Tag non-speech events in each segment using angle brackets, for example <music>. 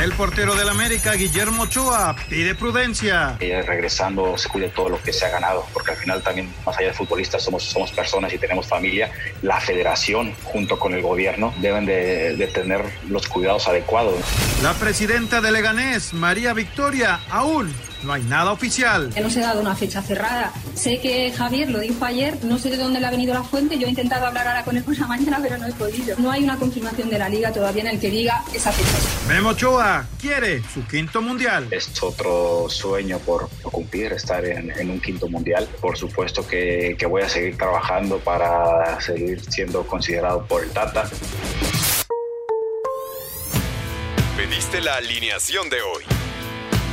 El portero del América, Guillermo Ochoa, pide prudencia. Eh, regresando se cuide todo lo que se ha ganado, porque al final también, más allá de futbolistas, somos, somos personas y tenemos familia. La federación, junto con el gobierno, deben de, de tener los cuidados adecuados. La presidenta de Leganés, María Victoria, aún no hay nada oficial. No se ha dado una fecha cerrada. Sé que Javier lo dijo ayer, no sé de dónde le ha venido la fuente. Yo he intentado hablar ahora con él por la mañana, pero no he podido. No hay una confirmación de la liga todavía en el que diga esa fecha. Memo Ochoa quiere su quinto mundial. Es otro sueño por, por cumplir, estar en, en, un quinto mundial. Por supuesto que, que voy a seguir trabajando para seguir siendo considerado por el Tata. Pediste la alineación de hoy.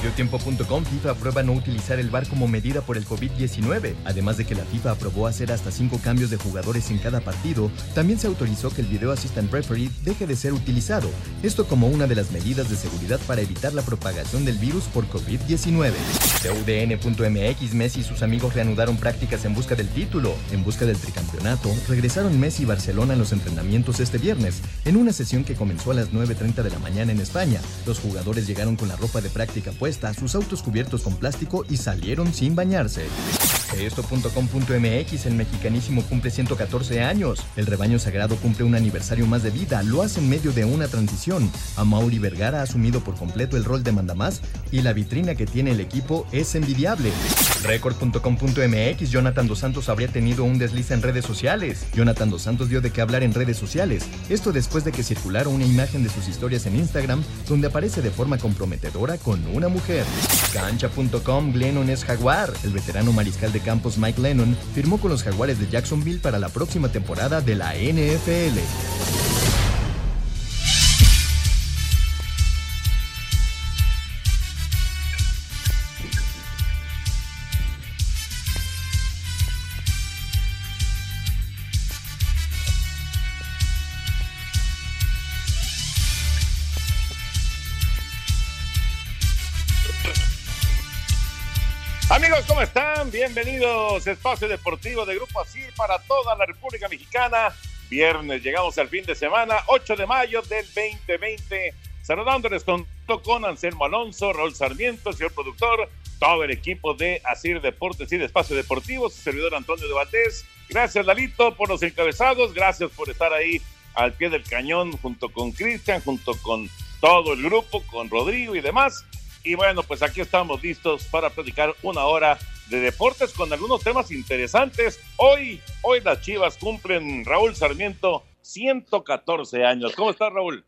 Mediotiempo.com FIFA aprueba no utilizar el VAR como medida por el COVID-19. Además de que la FIFA aprobó hacer hasta cinco cambios de jugadores en cada partido, también se autorizó que el Video Assistant Referee deje de ser utilizado. Esto como una de las medidas de seguridad para evitar la propagación del virus por COVID-19. UDN.mx Messi y sus amigos reanudaron prácticas en busca del título. En busca del tricampeonato, regresaron Messi y Barcelona en los entrenamientos este viernes, en una sesión que comenzó a las 9.30 de la mañana en España. Los jugadores llegaron con la ropa de práctica puesta, sus autos cubiertos con plástico y salieron sin bañarse. Esto.com.mx, el mexicanísimo cumple 114 años. El rebaño sagrado cumple un aniversario más de vida, lo hace en medio de una transición. A Mauri Vergara ha asumido por completo el rol de mandamás y la vitrina que tiene el equipo es envidiable. Record.com.mx, Jonathan Dos Santos habría tenido un desliz en redes sociales. Jonathan Dos Santos dio de qué hablar en redes sociales. Esto después de que circulara una imagen de sus historias en Instagram donde aparece de forma comprometedora con una mujer. Cancha.com, Glennon es jaguar. El veterano mariscal de campos Mike Lennon firmó con los jaguares de Jacksonville para la próxima temporada de la NFL. ¿Cómo están? Bienvenidos a Espacio Deportivo de Grupo Asir para toda la República Mexicana. Viernes, llegamos al fin de semana, 8 de mayo del 2020. Saludándoles con, con Anselmo Alonso, Raúl Sarmiento, señor productor, todo el equipo de Asir Deportes y de Espacio Deportivo, su servidor Antonio de Batés. Gracias, Lalito, por los encabezados. Gracias por estar ahí al pie del cañón junto con Cristian, junto con todo el grupo, con Rodrigo y demás. Y bueno, pues aquí estamos listos para platicar una hora de deportes con algunos temas interesantes. Hoy, hoy las Chivas cumplen, Raúl Sarmiento, 114 años. ¿Cómo estás, Raúl?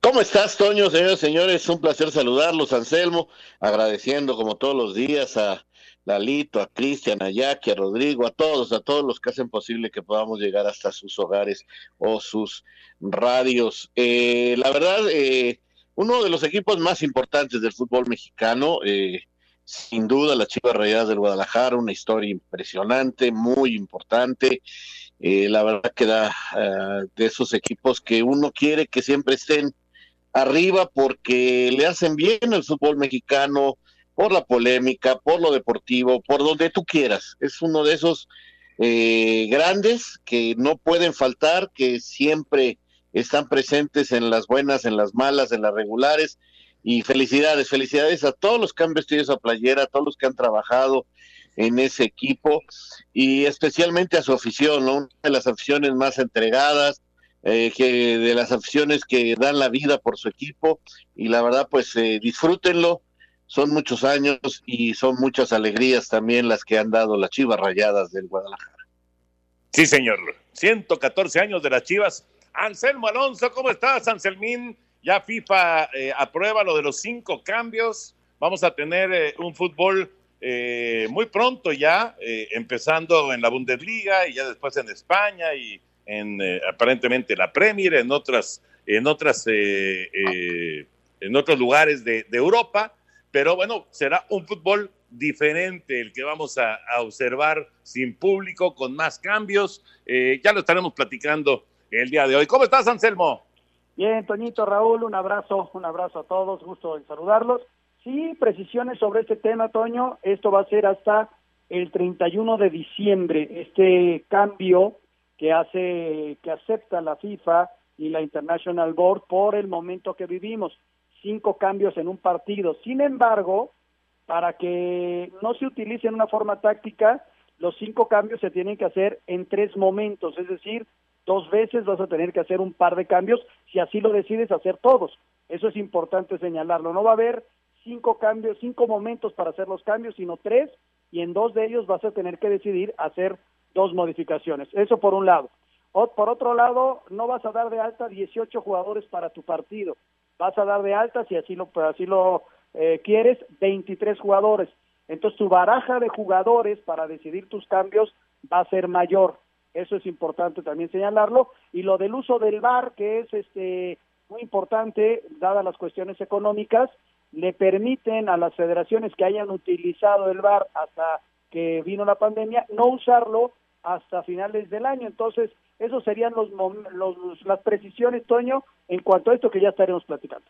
¿Cómo estás, Toño, señores, señores? Un placer saludarlos, Anselmo, agradeciendo como todos los días a Lalito, a Cristian, a Jackie, a Rodrigo, a todos, a todos los que hacen posible que podamos llegar hasta sus hogares o sus radios. Eh, la verdad, eh, uno de los equipos más importantes del fútbol mexicano, eh, sin duda la Chivas Rayadas del Guadalajara, una historia impresionante, muy importante. Eh, la verdad que da uh, de esos equipos que uno quiere que siempre estén arriba porque le hacen bien al fútbol mexicano, por la polémica, por lo deportivo, por donde tú quieras. Es uno de esos eh, grandes que no pueden faltar, que siempre están presentes en las buenas, en las malas, en las regulares. Y felicidades, felicidades a todos los que han vestido esa playera, a todos los que han trabajado. en ese equipo y especialmente a su afición, ¿no? una de las aficiones más entregadas, eh, que de las aficiones que dan la vida por su equipo y la verdad pues eh, disfrútenlo, son muchos años y son muchas alegrías también las que han dado las Chivas Rayadas del Guadalajara. Sí, señor. 114 años de las Chivas. Anselmo Alonso, ¿cómo estás, Anselmín? Ya FIFA eh, aprueba lo de los cinco cambios. Vamos a tener un fútbol muy pronto ya, empezando en la Bundesliga y ya después en España y en eh, aparentemente la Premier, en otras, en otras, eh, eh, en otros lugares de, Europa, pero bueno, será un fútbol diferente el que vamos a, observar sin público, con más cambios. ya lo estaremos platicando el día de hoy. ¿Cómo estás, Anselmo? Bien, Toñito, Raúl, un abrazo, un abrazo a todos, gusto en saludarlos. Sí, precisiones sobre este tema, Toño. Esto va a ser hasta el 31 de diciembre. Este cambio que hace que acepta la FIFA y la International Board por el momento que vivimos, cinco cambios en un partido. Sin embargo, para que no se utilice en una forma táctica, los cinco cambios se tienen que hacer en tres momentos, es decir, dos veces vas a tener que hacer un par de cambios si así lo decides hacer todos. Eso es importante señalarlo. No va a haber cinco cambios, cinco momentos para hacer los cambios, sino tres, y en dos de ellos vas a tener que decidir hacer dos modificaciones. Eso por un lado. Por otro lado, no vas a dar de alta 18 jugadores para tu partido. Vas a dar de alta, si así lo, así lo eh, quieres, 23 jugadores. Entonces tu baraja de jugadores para decidir tus cambios va a ser mayor. Eso es importante también señalarlo. Y lo del uso del VAR, que es este muy importante, dadas las cuestiones económicas, le permiten a las federaciones que hayan utilizado el VAR hasta que vino la pandemia, no usarlo hasta finales del año. Entonces, esos serían los, las precisiones, Toño, en cuanto a esto que ya estaremos platicando.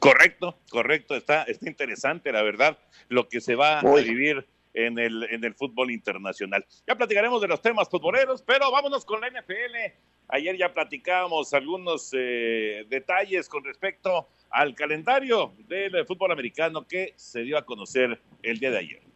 Correcto, correcto, está, está interesante, la verdad, lo que se va a vivir en el, en el fútbol internacional. Ya platicaremos de los temas futboleros, pero vámonos con la NFL. Ayer ya platicábamos algunos eh, detalles con respecto al calendario del fútbol americano que se dio a conocer el día de ayer.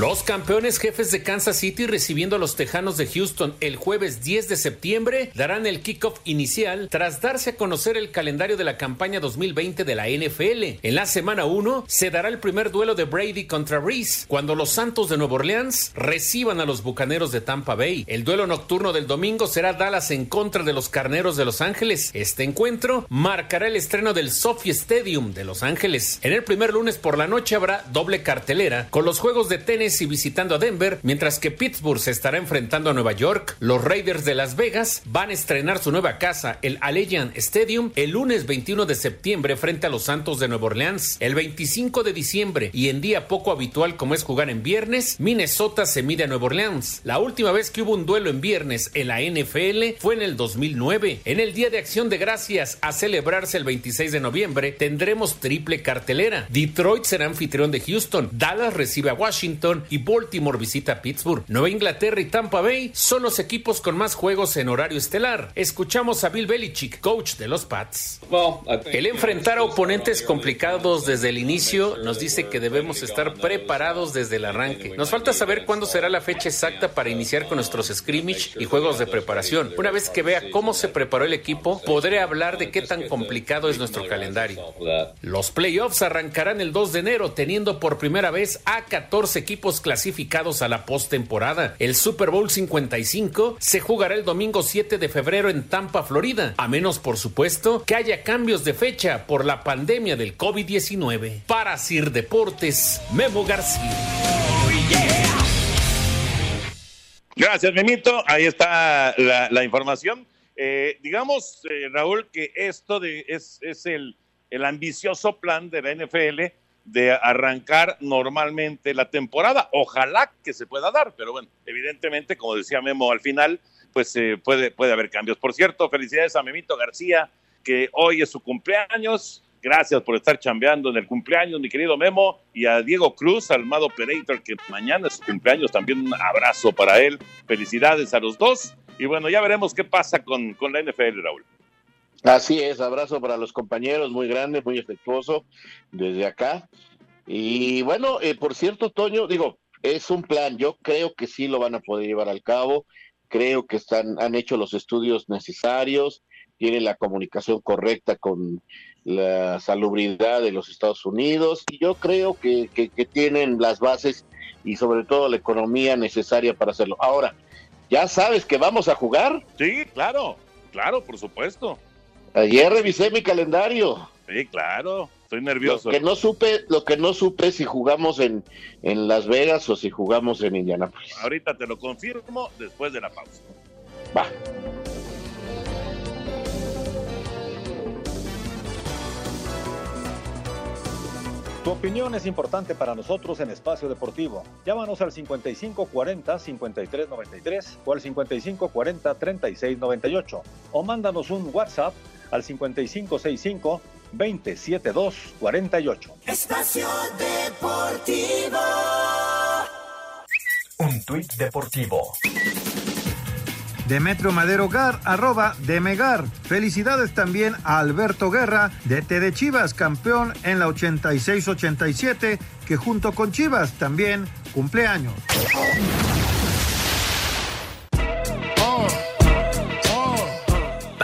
Los campeones jefes de Kansas City recibiendo a los Tejanos de Houston el jueves 10 de septiembre darán el kickoff inicial tras darse a conocer el calendario de la campaña 2020 de la NFL. En la semana 1 se dará el primer duelo de Brady contra Reese cuando los Santos de Nueva Orleans reciban a los Bucaneros de Tampa Bay. El duelo nocturno del domingo será Dallas en contra de los Carneros de Los Ángeles. Este encuentro marcará el estreno del Sophie Stadium de Los Ángeles. En el primer lunes por la noche habrá doble cartelera con los juegos de tenis y visitando a Denver, mientras que Pittsburgh se estará enfrentando a Nueva York. Los Raiders de Las Vegas van a estrenar su nueva casa, el Allegiant Stadium, el lunes 21 de septiembre frente a los Santos de Nueva Orleans. El 25 de diciembre y en día poco habitual como es jugar en viernes, Minnesota se mide a Nueva Orleans. La última vez que hubo un duelo en viernes en la NFL fue en el 2009. En el Día de Acción de Gracias a celebrarse el 26 de noviembre tendremos triple cartelera. Detroit será anfitrión de Houston, Dallas recibe a Washington, y Baltimore visita Pittsburgh. Nueva Inglaterra y Tampa Bay son los equipos con más juegos en horario estelar. Escuchamos a Bill Belichick, coach de los Pats. El enfrentar a oponentes complicados desde el inicio nos dice que debemos estar preparados desde el arranque. Nos falta saber cuándo será la fecha exacta para iniciar con nuestros scrimmage y juegos de preparación. Una vez que vea cómo se preparó el equipo, podré hablar de qué tan complicado es nuestro calendario. Los playoffs arrancarán el 2 de enero, teniendo por primera vez a 14 equipos clasificados a la postemporada. El Super Bowl 55 se jugará el domingo 7 de febrero en Tampa, Florida, a menos por supuesto que haya cambios de fecha por la pandemia del COVID-19. Para Sir Deportes, Memo García. Gracias, Memito. Ahí está la, información. Eh, digamos, eh, Raúl, que esto de, es, es el, el ambicioso plan de la NFL de arrancar normalmente la temporada. Ojalá que se pueda dar, pero bueno, evidentemente, como decía Memo al final, pues eh, puede, puede haber cambios. Por cierto, felicidades a Memito García, que hoy es su cumpleaños. Gracias por estar chambeando en el cumpleaños, mi querido Memo, y a Diego Cruz, Almado Operator, que mañana es su cumpleaños, también un abrazo para él. Felicidades a los dos. Y bueno, ya veremos qué pasa con, con la NFL, Raúl. Así es, abrazo para los compañeros, muy grande, muy afectuoso desde acá. Y bueno, eh, por cierto, Toño, digo, es un plan, yo creo que sí lo van a poder llevar al cabo, creo que están, han hecho los estudios necesarios, tienen la comunicación correcta con la salubridad de los Estados Unidos y yo creo que, que, que tienen las bases y sobre todo la economía necesaria para hacerlo. Ahora, ¿ya sabes que vamos a jugar? Sí, claro, claro, por supuesto. Ayer revisé mi calendario. Sí, claro, estoy nervioso. Lo que no supe, lo que no supe es si jugamos en, en Las Vegas o si jugamos en Indianapolis. Ahorita te lo confirmo después de la pausa. Va. Tu opinión es importante para nosotros en Espacio Deportivo. Llámanos al 5540-5393 o al 5540-3698 o mándanos un WhatsApp al 5565-27248. Espacio Deportivo. Un tuit deportivo. Demetrio Madero Gar, arroba Demegar. Felicidades también a Alberto Guerra, DT de Chivas, campeón en la 86-87, que junto con Chivas también cumple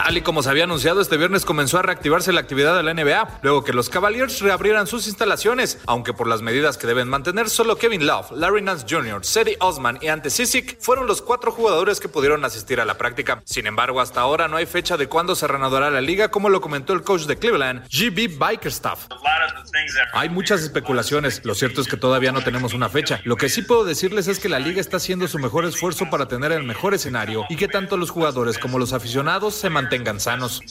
Tal y como se había anunciado, este viernes comenzó a reactivarse la actividad de la NBA, luego que los Cavaliers reabrieran sus instalaciones, aunque por las medidas que deben mantener, solo Kevin Love, Larry Nance Jr., Sedi Osman y Ante Sisic fueron los cuatro jugadores que pudieron asistir a la práctica. Sin embargo, hasta ahora no hay fecha de cuándo se reanudará la liga, como lo comentó el coach de Cleveland, GB Bikerstaff. Hay muchas especulaciones, lo cierto es que todavía no tenemos una fecha. Lo que sí puedo decirles es que la liga está haciendo su mejor esfuerzo para tener el mejor escenario y que tanto los jugadores como los aficionados se mantengan sanos.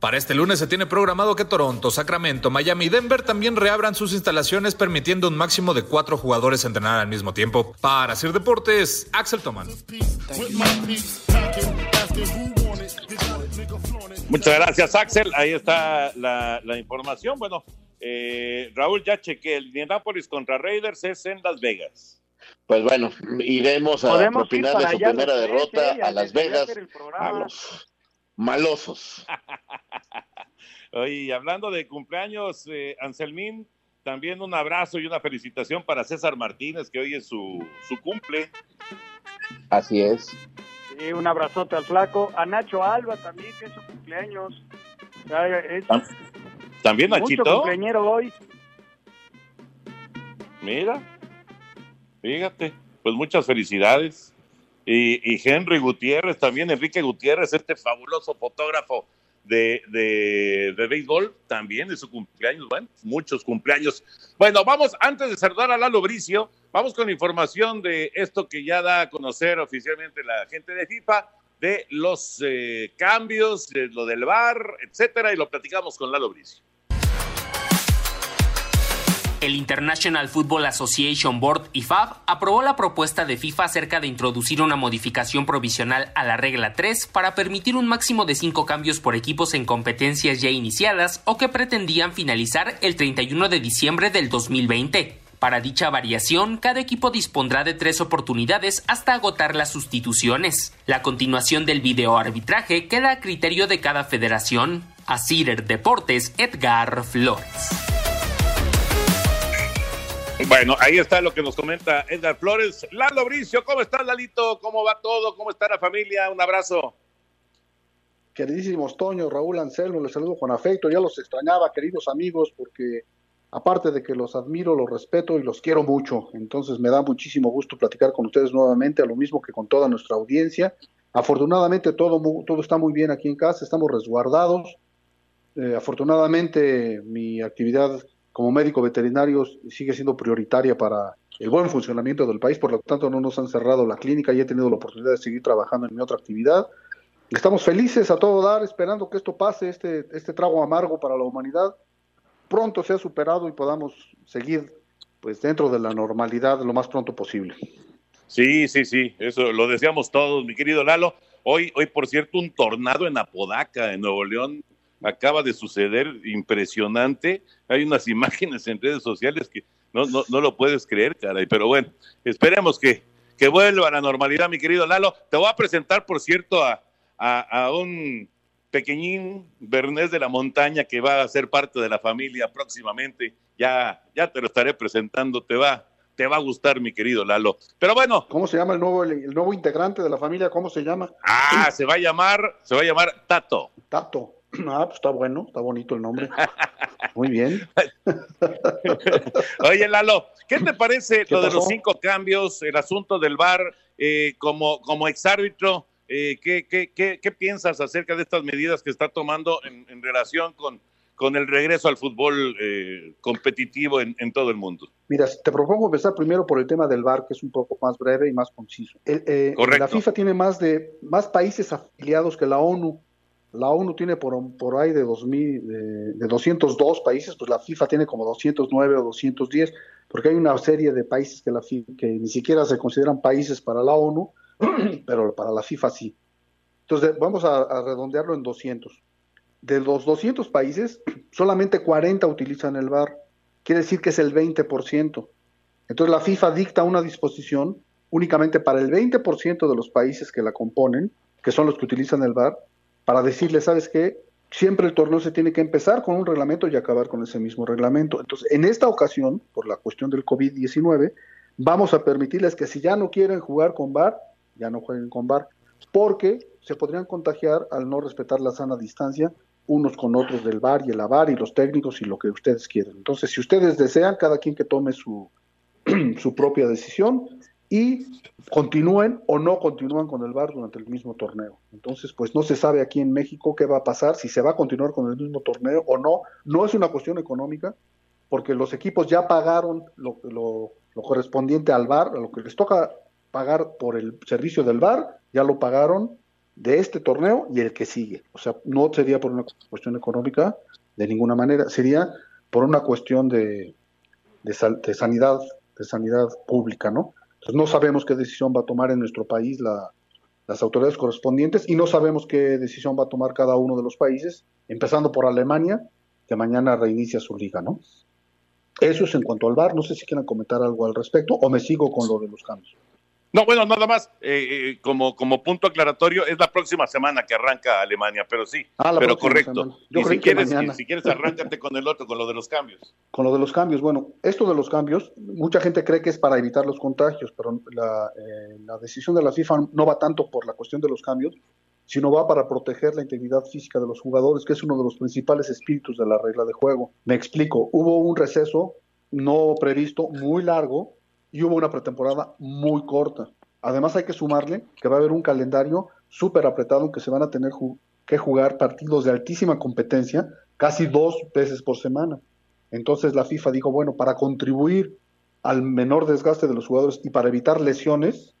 Para este lunes se tiene programado que Toronto, Sacramento, Miami y Denver también reabran sus instalaciones permitiendo un máximo de cuatro jugadores entrenar al mismo tiempo. Para hacer deportes, Axel Toman. Muchas gracias, Axel. Ahí está la, la información. Bueno, eh, Raúl, ya chequé. El Indianapolis contra Raiders es en Las Vegas. Pues bueno, iremos a propinar de su allá primera derrota a Las Vegas, hacer el programa. a los malosos. <laughs> Oye, y hablando de cumpleaños, eh, Anselmín, también un abrazo y una felicitación para César Martínez, que hoy es su, su cumple. Así es. Sí, un abrazote al flaco. A Nacho Alba también, que es su cumpleaños. Es También mucho Nachito. cumpleañero hoy. Mira, fíjate, pues muchas felicidades. Y, Henry Gutiérrez, también Enrique Gutiérrez, este fabuloso fotógrafo de, de, de béisbol, también de su cumpleaños, bueno, muchos cumpleaños. Bueno, vamos, antes de saludar a Lalo Bricio, vamos con información de esto que ya da a conocer oficialmente la gente de FIFA, de los eh, cambios, de lo del VAR, etcétera, y lo platicamos con Lalo Bricio. El International Football Association Board IFAB aprobó la propuesta de FIFA acerca de introducir una modificación provisional a la regla 3 para permitir un máximo de 5 cambios por equipos en competencias ya iniciadas o que pretendían finalizar el 31 de diciembre del 2020. Para dicha variación, cada equipo dispondrá de tres oportunidades hasta agotar las sustituciones. La continuación del videoarbitraje queda a criterio de cada federación. A Cider Deportes, Edgar Flores. Bueno, ahí está lo que nos comenta Edgar Flores. Lalo Bricio, ¿cómo estás, Lalito? ¿Cómo va todo? ¿Cómo está la familia? Un abrazo. Queridísimos Toño, Raúl Anselmo, les saludo con afecto. Ya los extrañaba, queridos amigos, porque aparte de que los admiro, los respeto y los quiero mucho. Entonces me da muchísimo gusto platicar con ustedes nuevamente, a lo mismo que con toda nuestra audiencia. Afortunadamente todo, todo está muy bien aquí en casa, estamos resguardados. Eh, afortunadamente mi actividad como médico veterinario sigue siendo prioritaria para el buen funcionamiento del país, por lo tanto no nos han cerrado la clínica y he tenido la oportunidad de seguir trabajando en mi otra actividad. Estamos felices a todo dar, esperando que esto pase, este, este trago amargo para la humanidad, pronto sea superado y podamos seguir pues dentro de la normalidad lo más pronto posible. Sí, sí, sí, eso lo deseamos todos, mi querido Lalo. Hoy, hoy, por cierto, un tornado en Apodaca, en Nuevo León, acaba de suceder, impresionante. Hay unas <laughs> imágenes en redes sociales que no, no, no lo puedes creer, caray. Pero bueno, esperemos que, que vuelva a la normalidad, mi querido Lalo. Te voy a presentar, por cierto, a, a, a un pequeñín Bernés de la Montaña que va a ser parte de la familia próximamente. Ya, ya te lo estaré presentando, te va, te va a gustar, mi querido Lalo. Pero bueno. ¿Cómo se llama el nuevo, el, nuevo integrante de la familia? ¿Cómo se llama? Ah, se va a llamar, se va a llamar Tato. Tato. <clears throat> Ah, pues está bueno, está bonito el nombre. <laughs> Muy bien. <laughs> Oye, Lalo, ¿qué te parece lo de los cinco cambios, el asunto del VAR eh, como, como exárbitro? Eh, ¿qué, qué, qué, qué, piensas acerca de estas medidas que está tomando en, en relación con, con, el regreso al fútbol eh, competitivo en, en, todo el mundo? Mira, te propongo empezar primero por el tema del VAR, que es un poco más breve y más conciso. El, eh, la FIFA tiene más, de, más países afiliados que la ONU. La ONU tiene por, por ahí de, 2000, de, de 202 países, pues la FIFA tiene como 209 o 210, porque hay una serie de países que, la FIFA, que ni siquiera se consideran países para la ONU, <clears throat> pero para la FIFA sí. Entonces, vamos a, a, redondearlo en 200. De los 200 países, <clears throat> solamente 40 utilizan el VAR. Quiere decir que es el 20%. Entonces, la FIFA dicta una disposición únicamente para el 20% de los países que la componen, que son los que utilizan el VAR, para decirle, ¿sabes qué? Siempre el torneo se tiene que empezar con un reglamento y acabar con ese mismo reglamento. Entonces, en esta ocasión, por la cuestión del COVID-19, vamos a permitirles que si ya no quieren jugar con VAR, ya no jueguen con VAR, porque se podrían contagiar al no respetar la sana distancia unos con otros del VAR y el AVAR y los técnicos y lo que ustedes quieran. Entonces, si ustedes desean, cada quien que tome su, <clears throat> su propia decisión y continúen o no continúan con el VAR durante el mismo torneo. Entonces, pues no se sabe aquí en México qué va a pasar, si se va a continuar con el mismo torneo o no. No es una cuestión económica, porque los equipos ya pagaron lo, lo, lo correspondiente al VAR, lo que les toca pagar por el servicio del VAR, ya lo pagaron de este torneo y el que sigue. O sea, no sería por una cuestión económica de ninguna manera, sería por una cuestión de, de, de sanidad, de sanidad pública, ¿no? No sabemos qué decisión va a tomar en nuestro país la, las autoridades correspondientes y no sabemos qué decisión va a tomar cada uno de los países, empezando por Alemania, que mañana reinicia su liga, ¿no? Eso es en cuanto al VAR, no sé si quieran comentar algo al respecto o me sigo con lo de los cambios. No, bueno, nada más, eh, eh, como, como punto aclaratorio, es la próxima semana que arranca Alemania, pero sí, ah, pero correcto. Y si quieres, y si quieres, arráncate con el otro, con lo de los cambios. Con lo de los cambios, bueno, esto de los cambios, mucha gente cree que es para evitar los contagios, pero la, eh, la decisión de la FIFA no va tanto por la cuestión de los cambios, sino va para proteger la integridad física de los jugadores, que es uno de los principales espíritus de la regla de juego. Me explico, hubo un receso no previsto muy largo y hubo una pretemporada muy corta. Además hay que sumarle que va a haber un calendario súper apretado en que se van a tener que jugar partidos de altísima competencia casi dos veces por semana. Entonces la FIFA dijo, bueno, para contribuir al menor desgaste de los jugadores y para evitar lesiones,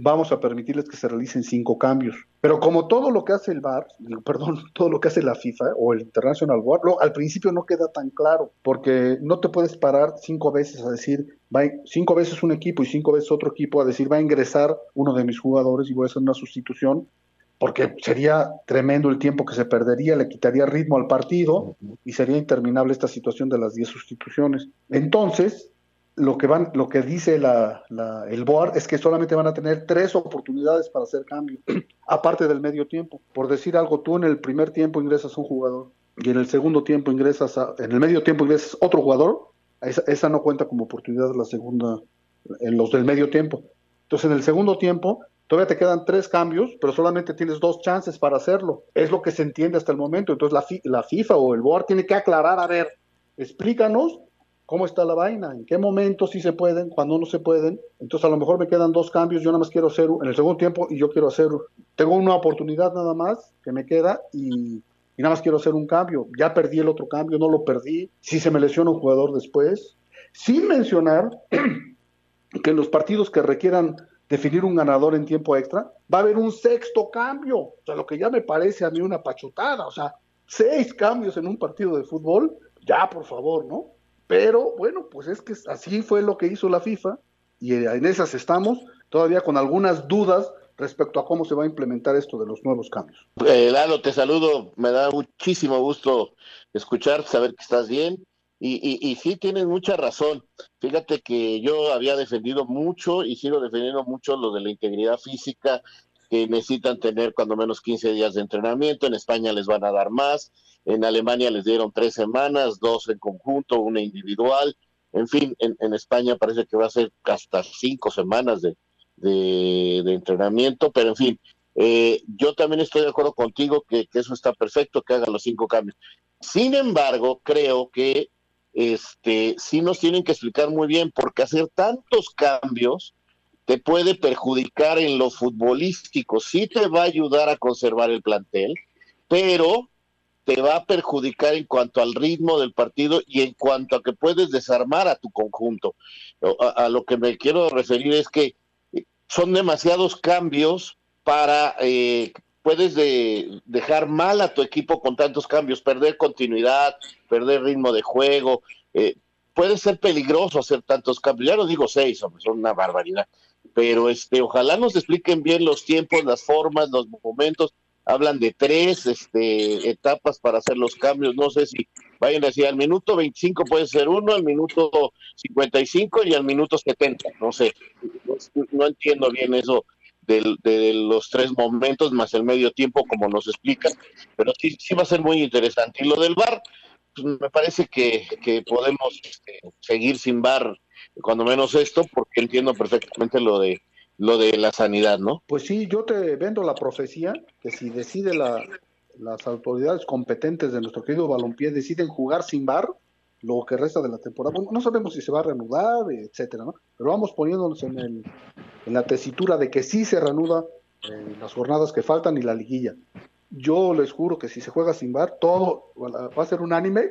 vamos a permitirles que se realicen cinco cambios. Pero como todo lo que hace el VAR, <laughs> perdón, todo lo que hace la FIFA o el International Board, lo, al principio no queda tan claro, porque no te puedes parar cinco veces a decir, va, cinco veces un equipo y cinco veces otro equipo a decir, va a ingresar uno de mis jugadores y voy a hacer una sustitución, porque sería tremendo el tiempo que se perdería, le quitaría ritmo al partido y sería interminable esta situación de las diez sustituciones. Entonces, lo que van, lo que dice la, la, el board es que solamente van a tener tres oportunidades para hacer cambio, <clears throat> aparte del medio tiempo. Por decir algo, tú en el primer tiempo ingresas un jugador y en el segundo tiempo ingresas, a, en el medio tiempo ingresas otro jugador, esa, esa no cuenta como oportunidad la segunda, en los del medio tiempo. Entonces en el segundo tiempo todavía te quedan tres cambios, pero solamente tienes dos chances para hacerlo. Es lo que se entiende hasta el momento. Entonces la, la FIFA o el board tiene que aclarar, a ver, explícanos cómo está la vaina, en qué momento sí se pueden, cuándo no se pueden. Entonces a lo mejor me quedan dos cambios, yo nada más quiero hacer en el segundo tiempo y yo quiero hacer, tengo una oportunidad nada más que me queda y, y, nada más quiero hacer un cambio. Ya perdí el otro cambio, no lo perdí. Si se me lesiona un jugador después, sin mencionar <clears throat> que en los partidos que requieran definir un ganador en tiempo extra, va a haber un sexto cambio. O sea, lo que ya me parece a mí una pachotada. O sea, seis cambios en un partido de fútbol, ya por favor, ¿no? Pero bueno, pues es que así fue lo que hizo la FIFA y en esas estamos, todavía con algunas dudas respecto a cómo se va a implementar esto de los nuevos cambios. Eh, Lalo, te saludo, me da muchísimo gusto escuchar, saber que estás bien. Y, y, y sí, tienes mucha razón. Fíjate que yo había defendido mucho y sigo defendiendo mucho lo de la integridad física que necesitan tener cuando menos 15 días de entrenamiento, en España les van a dar más, en Alemania les dieron tres semanas, dos en conjunto, una individual, en fin, en, España parece que va a ser hasta cinco semanas de, de, entrenamiento, pero en fin, eh, yo también estoy de acuerdo contigo que, eso está perfecto, que hagan los cinco cambios. Sin embargo, creo que este sí nos tienen que explicar muy bien, porque hacer tantos cambios te puede perjudicar en lo futbolístico, sí te va a ayudar a conservar el plantel, pero te va a perjudicar en cuanto al ritmo del partido y en cuanto a que puedes desarmar a tu conjunto. A, lo que me quiero referir es que eh, son demasiados cambios para eh, puedes dejar mal a tu equipo con tantos cambios, perder continuidad, perder ritmo de juego. Eh, puede ser peligroso hacer tantos cambios. Ya no digo seis, hombre, son una barbaridad pero este, ojalá nos expliquen bien los tiempos, las formas, los momentos. Hablan de tres este, etapas para hacer los cambios. No sé si vayan a decir al minuto 25 puede ser uno, al minuto 55 y al minuto 70. No sé, no, entiendo bien eso de, de, los tres momentos más el medio tiempo, como nos explican, pero sí, sí va a ser muy interesante. Y lo del bar, pues me parece que, que podemos este, seguir sin bar cuando menos esto, porque entiendo perfectamente lo de lo de la sanidad, ¿no? Pues sí, yo te vendo la profecía que si decide la, las autoridades competentes de nuestro querido balompié deciden jugar sin bar lo que resta de la temporada, no sabemos si se va a reanudar, etcétera, ¿no? Pero vamos poniéndonos en, el, en la tesitura de que sí se reanuda en las jornadas que faltan y la liguilla. Yo les juro que si se juega sin bar, todo va a ser unánime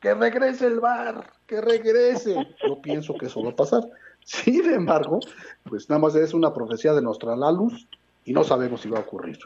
que regrese el bar, que regrese. Yo pienso que eso va a pasar. Sin embargo, pues nada más es una profecía de Nostradamus y no sabemos si va a ocurrir.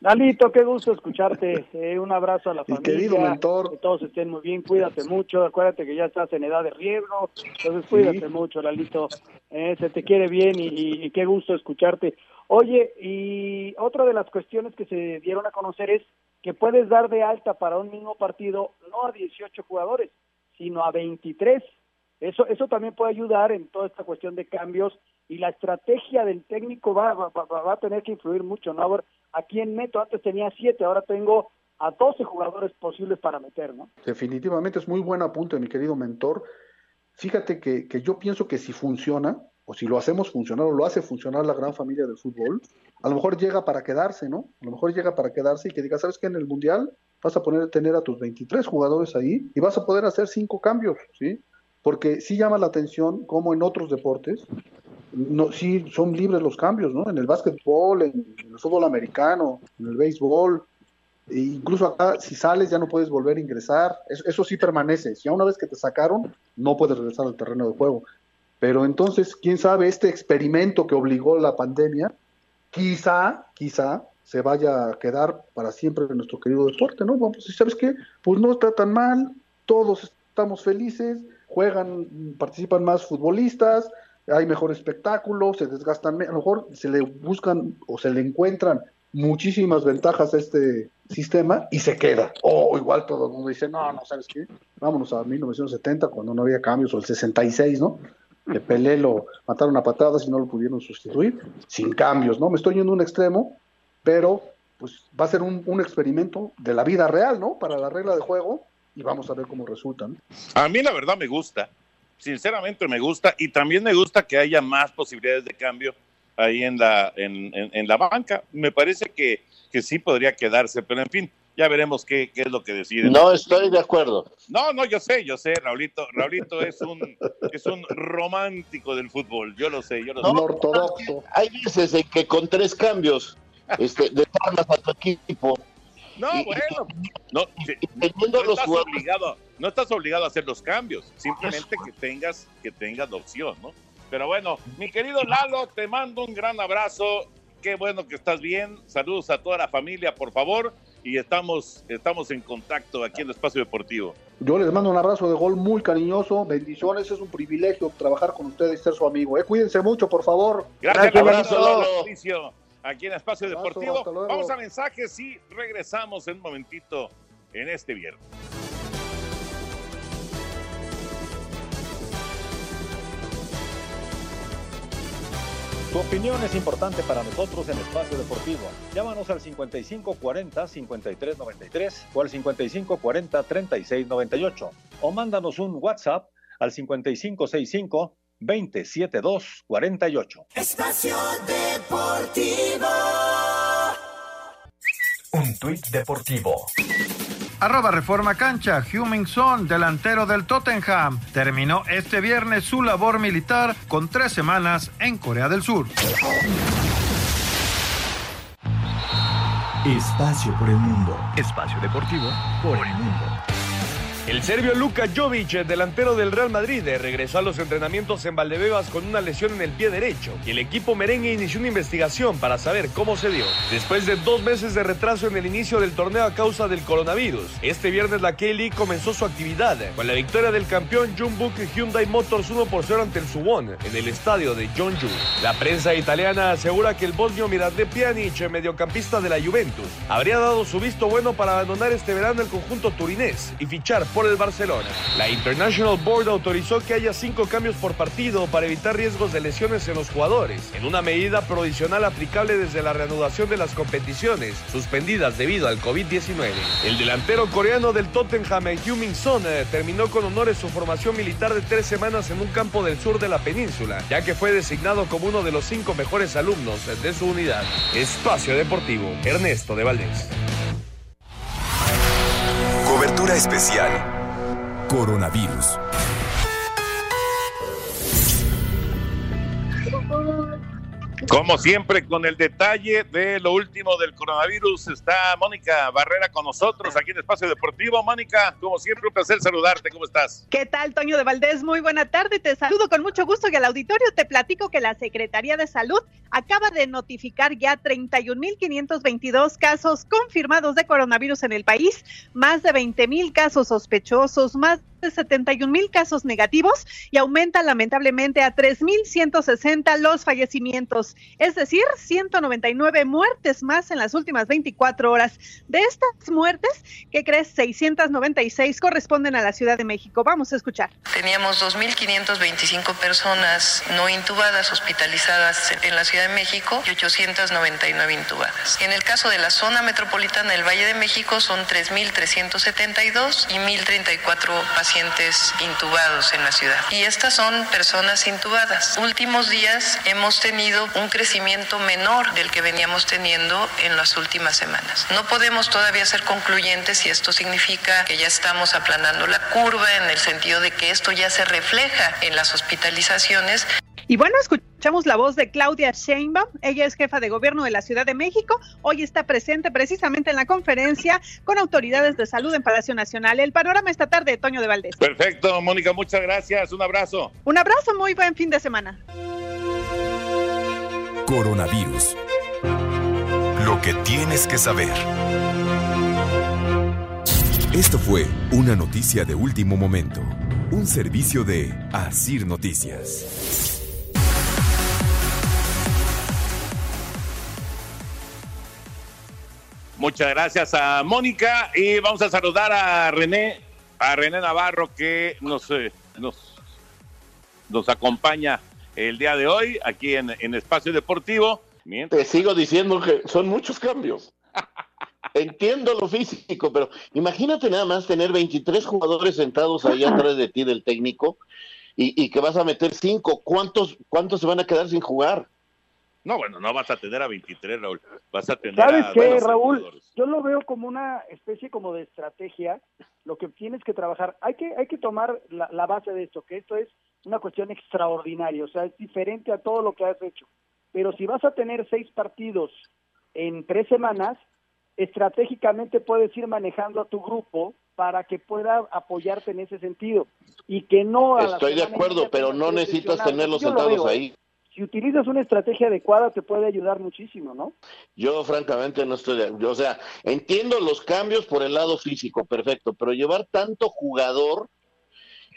Dalito, qué gusto escucharte. Eh, un abrazo a la familia. querido mentor. Que todos estén muy bien. Cuídate mucho. Acuérdate que ya estás en edad de riesgo. Entonces, cuídate mucho, Lalito. Eh, se te quiere bien y, qué gusto escucharte. Oye, y otra de las cuestiones que se dieron a conocer es que puedes dar de alta para un mismo partido no a 18 jugadores, sino a 23. Eso, eso también puede ayudar en toda esta cuestión de cambios y la estrategia del técnico va, va, va, a tener que influir mucho, ¿no? Ahora, aquí en Meto antes tenía 7, ahora tengo a 12 jugadores posibles para meter, ¿no? Definitivamente es muy buen apunte, mi querido mentor. Fíjate que, que yo pienso que si funciona, o si lo hacemos funcionar, o lo hace funcionar la gran familia del fútbol, a lo mejor llega para quedarse, ¿no? A lo mejor llega para quedarse y que diga, ¿sabes qué? En el Mundial vas a poner, tener a tus 23 jugadores ahí y vas a poder hacer cinco cambios, ¿sí? Porque sí llama la atención como en otros deportes, no, sí son libres los cambios, ¿no? En el básquetbol, en, el fútbol americano, en el béisbol, e incluso acá si sales ya no puedes volver a ingresar, eso, eso sí permanece, si a una vez que te sacaron no puedes regresar al terreno de juego. Pero entonces, quién sabe, este experimento que obligó la pandemia, quizá, quizá se vaya a quedar para siempre en nuestro querido deporte, ¿no? Vamos, ¿sabes qué? Pues no está tan mal, todos estamos felices, juegan, participan más futbolistas, hay mejor espectáculo, se desgastan, a lo mejor se le buscan o se le encuentran muchísimas ventajas a este sistema y se queda. O igual todo el mundo dice, no, no, ¿sabes qué? Vámonos a 1970 cuando no había cambios, o el 66, ¿no? que Pelé lo mataron a patadas y no lo pudieron sustituir, sin cambios, ¿no? Me estoy yendo a un extremo, pero pues va a ser un, experimento de la vida real, ¿no? Para la regla de juego y vamos a ver cómo resultan. A mí la verdad me gusta, sinceramente me gusta y también me gusta que haya más posibilidades de cambio ahí en la, en, en, la banca. Me parece que, que sí podría quedarse, pero en fin, ya veremos qué, qué es lo que deciden. No estoy de acuerdo. No, no, yo sé, yo sé, Raulito, Raulito es un, es un romántico del fútbol, yo lo sé, yo lo sé. ortodoxo. Hay veces en que con tres cambios este, desarmas a tu equipo. No, bueno, no, estás obligado, no estás obligado a hacer los cambios, simplemente que tengas, que tengas la opción, ¿no? Pero bueno, mi querido Lalo, te mando un gran abrazo. Qué bueno que estás bien. Saludos a toda la familia, por favor y estamos, estamos en contacto aquí en el Espacio Deportivo. Yo les mando un abrazo de gol muy cariñoso, bendiciones, es un privilegio trabajar con ustedes y ser su amigo. ¿eh? Cuídense mucho, por favor. Gracias, un abrazo, aquí en Espacio Deportivo. Vamos a mensajes y regresamos en un momentito en este viernes. Tu opinión es importante para nosotros en Espacio Deportivo. Llámanos al 5540-5393 o al 5540-3698 o mándanos un WhatsApp al 5565-27248. Espacio Deportivo. Un tuit deportivo. Arroba Reforma Cancha, Huming Son, delantero del Tottenham, terminó este viernes su labor militar con tres semanas en Corea del Sur. Espacio por el mundo. Espacio deportivo por el mundo. El serbio Luka Jovic, delantero del Real Madrid, regresó a los entrenamientos en Valdebebas con una lesión en el pie derecho y el equipo merengue inició una investigación para saber cómo se dio. Después de dos meses de retraso en el inicio del torneo a causa del coronavirus, este viernes la K-League comenzó su actividad con la victoria del campeón Jumbo Hyundai Motors 1 por 0 ante el Suwon en el estadio de Jeonju. La prensa italiana asegura que el bosnio Mirade Pjanic, mediocampista de la Juventus, habría dado su visto bueno para abandonar este verano el conjunto turinés y fichar por el Barcelona. La International Board autorizó que haya cinco cambios por partido para evitar riesgos de lesiones en los jugadores, en una medida provisional aplicable desde la reanudación de las competiciones suspendidas debido al COVID-19. El delantero coreano del Tottenham, Heung-min Son, eh, terminó con honores su formación militar de tres semanas en un campo del sur de la península, ya que fue designado como uno de los cinco mejores alumnos de su unidad. Espacio Deportivo, Ernesto de Valdés. Cobertura especial. Coronavirus. Como siempre, con el detalle de lo último del coronavirus, está Mónica Barrera con nosotros aquí en Espacio Deportivo. Mónica, como siempre, un placer saludarte. ¿Cómo estás? ¿Qué tal, Toño de Valdés? Muy buena tarde. Te saludo con mucho gusto y al auditorio te platico que la Secretaría de Salud acaba de notificar ya 31.522 casos confirmados de coronavirus en el país, más de 20.000 casos sospechosos, más de 71 mil casos negativos y aumenta lamentablemente a 3.160 los fallecimientos, es decir, 199 muertes más en las últimas 24 horas. De estas muertes, ¿qué crees? 696 corresponden a la Ciudad de México. Vamos a escuchar. Teníamos 2.525 personas no intubadas, hospitalizadas en la Ciudad de México y 899 intubadas. En el caso de la zona metropolitana del Valle de México son 3.372 y 1.034 pacientes pacientes intubados en la ciudad. Y estas son personas intubadas. Últimos días hemos tenido un crecimiento menor del que veníamos teniendo en las últimas semanas. No podemos todavía ser concluyentes si esto significa que ya estamos aplanando la curva en el sentido de que esto ya se refleja en las hospitalizaciones. Y bueno, escuchamos la voz de Claudia Sheinbaum. Ella es jefa de gobierno de la Ciudad de México. Hoy está presente precisamente en la conferencia con autoridades de salud en Palacio Nacional. El panorama esta tarde, Toño de Valdés. Perfecto, Mónica, muchas gracias. Un abrazo. Un abrazo, muy buen fin de semana. Coronavirus. Lo que tienes que saber. Esto fue una noticia de último momento. Un servicio de Asir Noticias. Muchas gracias a Mónica y vamos a saludar a René, a René Navarro que nos, eh, nos, nos acompaña el día de hoy aquí en, en Espacio Deportivo. Te sigo diciendo que son muchos cambios. <laughs> Entiendo lo físico, pero imagínate nada más tener 23 jugadores sentados ahí atrás de ti del técnico y, y que vas a meter cinco. ¿Cuántos, ¿Cuántos se van a quedar sin jugar? No, bueno, no vas a tener a 23, Raúl. Vas a tener ¿Sabes a. qué, Raúl? jugadores. Yo lo veo como una especie como de estrategia. Lo que tienes que trabajar, hay que, hay que tomar la, la base de esto, que esto es una cuestión extraordinaria, o sea, es diferente a todo lo que has hecho. Pero si vas a tener seis partidos en tres semanas, estratégicamente puedes ir manejando a tu grupo para que pueda apoyarte en ese sentido y que no a Estoy de acuerdo, pero no necesitas tenerlos sentados ahí. Si utilizas una estrategia adecuada te puede ayudar muchísimo, ¿no? Yo francamente no estoy yo, O sea, entiendo los cambios por el lado físico, perfecto, pero llevar tanto jugador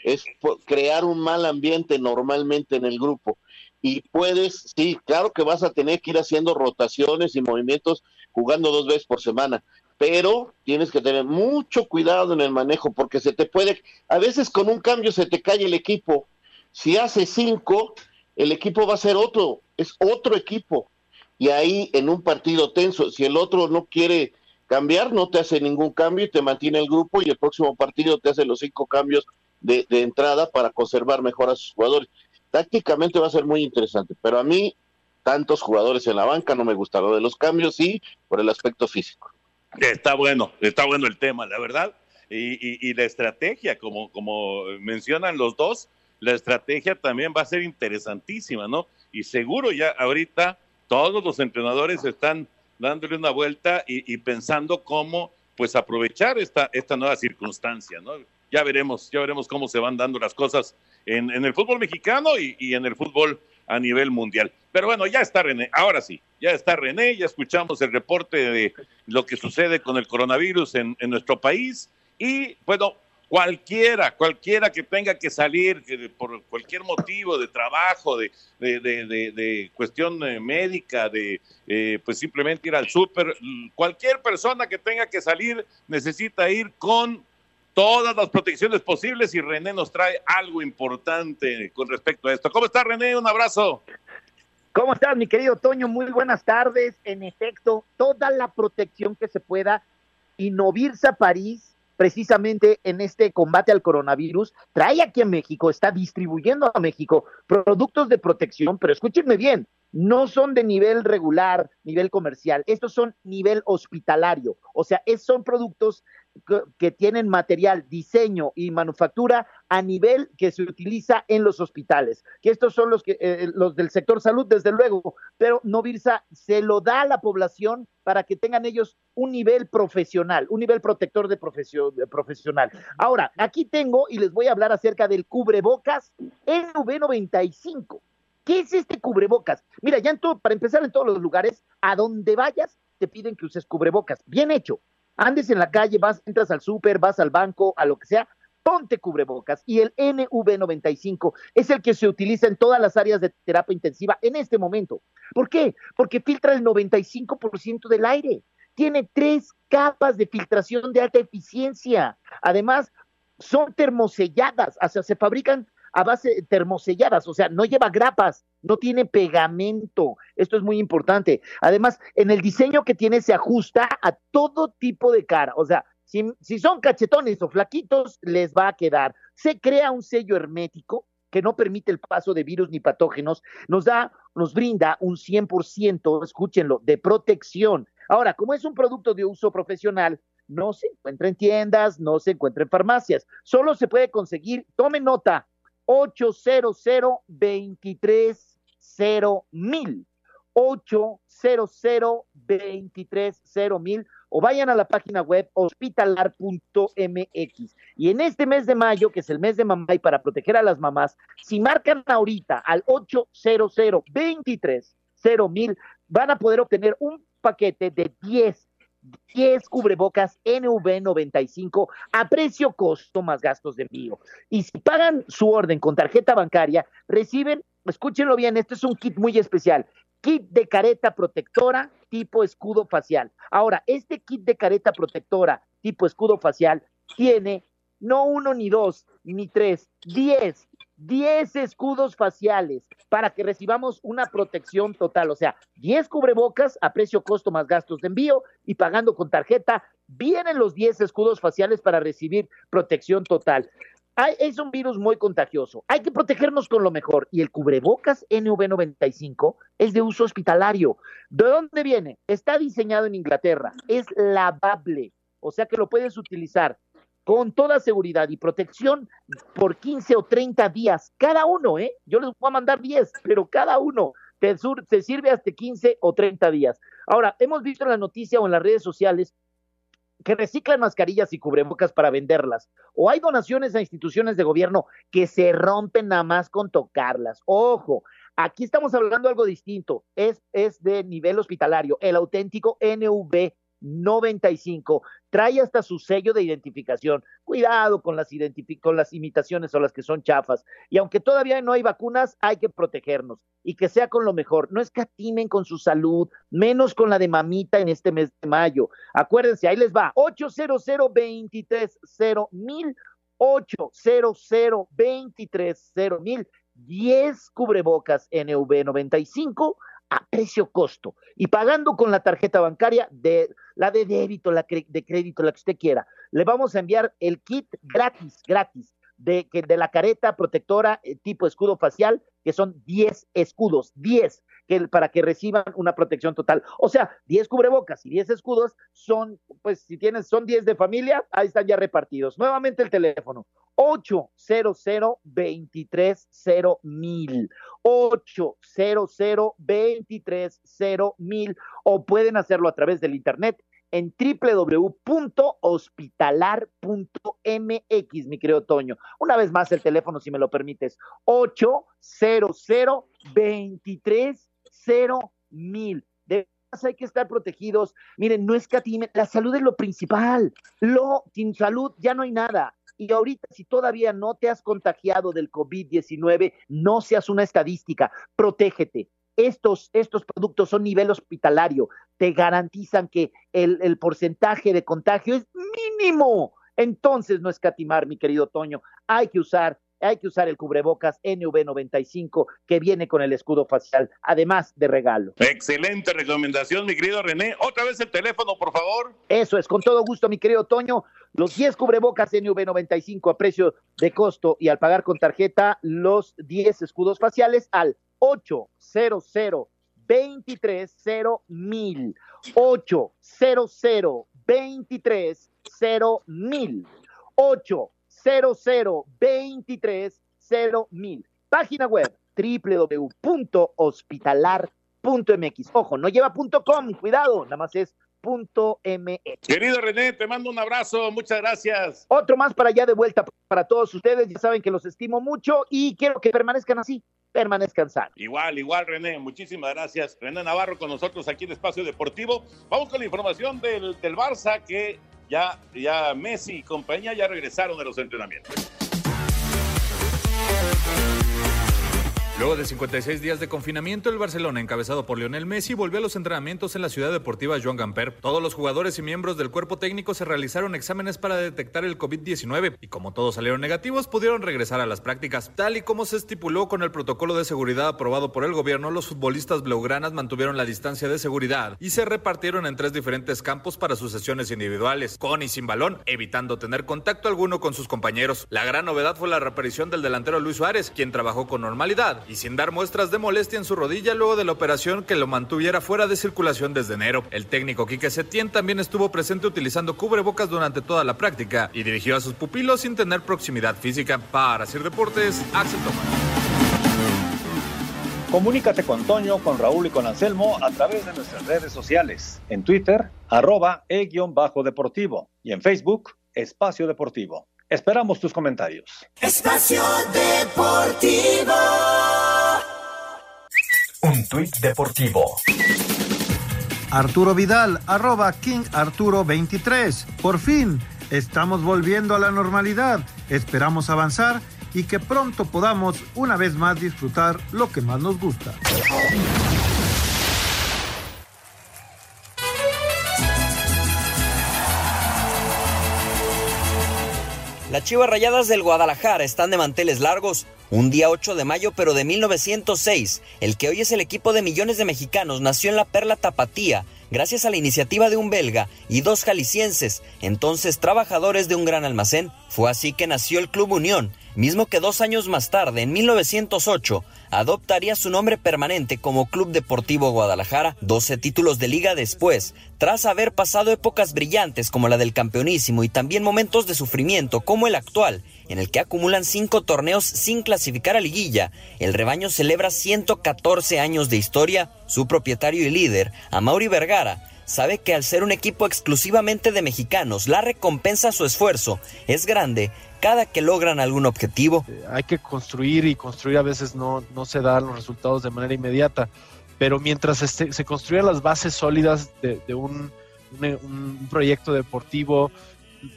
es crear un mal ambiente normalmente en el grupo. Y puedes, sí, claro que vas a tener que ir haciendo rotaciones y movimientos jugando dos veces por semana, pero tienes que tener mucho cuidado en el manejo porque se te puede, a veces con un cambio se te cae el equipo. Si hace cinco, el equipo va a ser otro, es otro equipo. Y ahí en un partido tenso, si el otro no quiere cambiar, no te hace ningún cambio y te mantiene el grupo y el próximo partido te hace los cinco cambios de, de entrada para conservar mejor a sus jugadores. Tácticamente va a ser muy interesante, pero a mí tantos jugadores en la banca no me gusta. Lo de los cambios sí, por el aspecto físico. Está bueno, está bueno el tema, la verdad. Y, y, la estrategia, como mencionan los dos, la estrategia también va a ser interesantísima, ¿no? Y seguro ya ahorita todos los entrenadores están dándole una vuelta y, pensando cómo pues aprovechar esta, esta nueva circunstancia, ¿no? Ya veremos, ya veremos cómo se van dando las cosas en, en el fútbol mexicano y, y en el fútbol a nivel mundial. Pero bueno, ya está René, ahora sí, ya está René, ya escuchamos el reporte de lo que sucede con el coronavirus en, en nuestro país y bueno, cualquiera, cualquiera que tenga que salir que por cualquier motivo de trabajo, de, de, de, de cuestión eh, médica, de eh, pues simplemente ir al súper, cualquier persona que tenga que salir necesita ir con todas las protecciones posibles y René nos trae algo importante con respecto a esto. ¿Cómo está René? Un abrazo. ¿Cómo estás, mi querido Toño? Muy buenas tardes. En efecto, toda la protección que se pueda. Innovirsa París, precisamente en este combate al coronavirus, trae aquí a México, está distribuyendo a México productos de protección, pero escúchenme bien, no son de nivel regular, nivel comercial, estos son nivel hospitalario, o sea, es, son productos que tienen material, diseño y manufactura a nivel que se utiliza en los hospitales, que estos son los que eh, los del sector salud desde luego, pero Novirsa se lo da a la población para que tengan ellos un nivel profesional, un nivel protector de, profesión, de profesional. Ahora, aquí tengo y les voy a hablar acerca del cubrebocas NV95. ¿Qué es este cubrebocas? Mira, ya en todo, para empezar en todos los lugares, a donde vayas, te piden que uses cubrebocas. Bien hecho andes en la calle, vas, entras al súper, vas al banco, a lo que sea, ponte cubrebocas. Y el NV95 es el que se utiliza en todas las áreas de terapia intensiva en este momento. ¿Por qué? Porque filtra el 95% del aire. Tiene tres capas de filtración de alta eficiencia. Además, son termoselladas, o sea, se fabrican a base termoselladas, o sea, no lleva grapas, no tiene pegamento. Esto es muy importante. Además, en el diseño que tiene se ajusta a todo tipo de cara, o sea, si, si son cachetones o flaquitos, les va a quedar. Se crea un sello hermético que no permite el paso de virus ni patógenos, nos da, nos brinda un 100%, escúchenlo, de protección. Ahora, como es un producto de uso profesional, no se encuentra en tiendas, no se encuentra en farmacias, solo se puede conseguir, tome nota, 800 230 mil. 800 230 mil o vayan a la página web hospitalar.mx. Y en este mes de mayo, que es el mes de mamá y para proteger a las mamás, si marcan ahorita al 800 230 mil, van a poder obtener un paquete de 10 10 cubrebocas NV95 a precio costo más gastos de envío. Y si pagan su orden con tarjeta bancaria, reciben, escúchenlo bien, este es un kit muy especial, kit de careta protectora tipo escudo facial. Ahora, este kit de careta protectora tipo escudo facial tiene no uno ni dos ni tres, diez 10 escudos faciales para que recibamos una protección total, o sea, 10 cubrebocas a precio costo más gastos de envío y pagando con tarjeta, vienen los 10 escudos faciales para recibir protección total. Es un virus muy contagioso. Hay que protegernos con lo mejor. Y el cubrebocas NV95 es de uso hospitalario. ¿De dónde viene? Está diseñado en Inglaterra. Es lavable. O sea que lo puedes utilizar con toda seguridad y protección por 15 o 30 días, cada uno, ¿eh? Yo les voy a mandar 10, pero cada uno te, sirve hasta 15 o 30 días. Ahora, hemos visto en la noticia o en las redes sociales que reciclan mascarillas y cubrebocas para venderlas, o hay donaciones a instituciones de gobierno que se rompen nada más con tocarlas. Ojo, aquí estamos hablando de algo distinto, es, es de nivel hospitalario, el auténtico NV 95. Trae hasta su sello de identificación. Cuidado con las, con las imitaciones o las que son chafas. Y aunque todavía no hay vacunas, hay que protegernos y que sea con lo mejor. No escatimen con su salud, menos con la de mamita en este mes de mayo. Acuérdense, ahí les va. 800 230 mil 800 230 mil 10 cubrebocas NV95 a precio costo y pagando con la tarjeta bancaria de la de débito, la de crédito, la que usted quiera. Le vamos a enviar el kit gratis, gratis de, de la careta protectora eh, tipo escudo facial, que son 10 escudos, 10 que, para que reciban una protección total. O sea, 10 cubrebocas y 10 escudos son, pues si tienes, son 10 de familia, ahí están ya repartidos. Nuevamente el teléfono, 800 230 mil 800 230 mil o pueden hacerlo a través del internet en www.hospitalar.mx, mi querido Toño. Una vez más el teléfono, si me lo permites, 800 cero mil. De hay que estar protegidos. Miren, no es escatimen, la salud es lo principal. Lo, sin salud ya no hay nada. Y ahorita, si todavía no te has contagiado del COVID-19, no seas una estadística, protégete. Estos, estos productos son nivel hospitalario, te garantizan que el, el porcentaje de contagio es mínimo. Entonces, no escatimar, mi querido Toño, hay que usar hay que usar el cubrebocas NV95 que viene con el escudo facial, además de regalo. Excelente recomendación, mi querido René. Otra vez el teléfono, por favor. Eso es, con todo gusto, mi querido Toño. Los 10 cubrebocas NV95 a precio de costo y al pagar con tarjeta los 10 escudos faciales al 800 230 mil 800 230 mil 8 0023 mil. Página web www.hospitalar.mx. Ojo, no lleva .com, cuidado, nada más es .mx. Querido René, te mando un abrazo, muchas gracias. Otro más para allá de vuelta para todos ustedes, ya saben que los estimo mucho y quiero que permanezcan así, permanezcan sanos. Igual, igual René, muchísimas gracias. René Navarro con nosotros aquí en Espacio Deportivo. Vamos con la información del, del Barça que ya, ya Messi y compañía ya regresaron de los entrenamientos. Luego de 56 días de confinamiento, el Barcelona, encabezado por Lionel Messi, volvió a los entrenamientos en la ciudad deportiva Joan Gamper. Todos los jugadores y miembros del cuerpo técnico se realizaron exámenes para detectar el COVID-19 y como todos salieron negativos, pudieron regresar a las prácticas. Tal y como se estipuló con el protocolo de seguridad aprobado por el gobierno, los futbolistas blaugranas mantuvieron la distancia de seguridad y se repartieron en tres diferentes campos para sus sesiones individuales, con y sin balón, evitando tener contacto alguno con sus compañeros. La gran novedad fue la reaparición del delantero Luis Suárez, quien trabajó con normalidad y sin dar muestras de molestia en su rodilla luego de la operación que lo mantuviera fuera de circulación desde enero. El técnico Quique Setién también estuvo presente utilizando cubrebocas durante toda la práctica y dirigió a sus pupilos sin tener proximidad física. Para hacer deportes, Axel Tomás. Comunícate con Toño, con Raúl y con Anselmo a través de nuestras redes sociales. En Twitter, arroba e-deportivo y en Facebook, Espacio Deportivo. Esperamos tus comentarios. Espacio Deportivo. Un tuit deportivo. Arturo Vidal, arroba King Arturo 23. Por fin, estamos volviendo a la normalidad. Esperamos avanzar y que pronto podamos una vez más disfrutar lo que más nos gusta. Las Chivas Rayadas del Guadalajara están de manteles largos. Un día 8 de mayo, pero de 1906, el que hoy es el equipo de millones de mexicanos nació en la Perla Tapatía, gracias a la iniciativa de un belga y dos jaliscienses, entonces trabajadores de un gran almacén. Fue así que nació el Club Unión, mismo que dos años más tarde, en 1908, adoptaría su nombre permanente como Club Deportivo Guadalajara, 12 títulos de liga después, tras haber pasado épocas brillantes como la del campeonísimo y también momentos de sufrimiento como el actual, en el que acumulan cinco torneos sin clasificar a liguilla, el rebaño celebra 114 años de historia, su propietario y líder, Amaury Vergara, sabe que al ser un equipo exclusivamente de mexicanos, la recompensa a su esfuerzo es grande cada que logran algún objetivo. Hay que construir y construir a veces no, no se dan los resultados de manera inmediata, pero mientras este, se construyan las bases sólidas de, un, un, proyecto deportivo,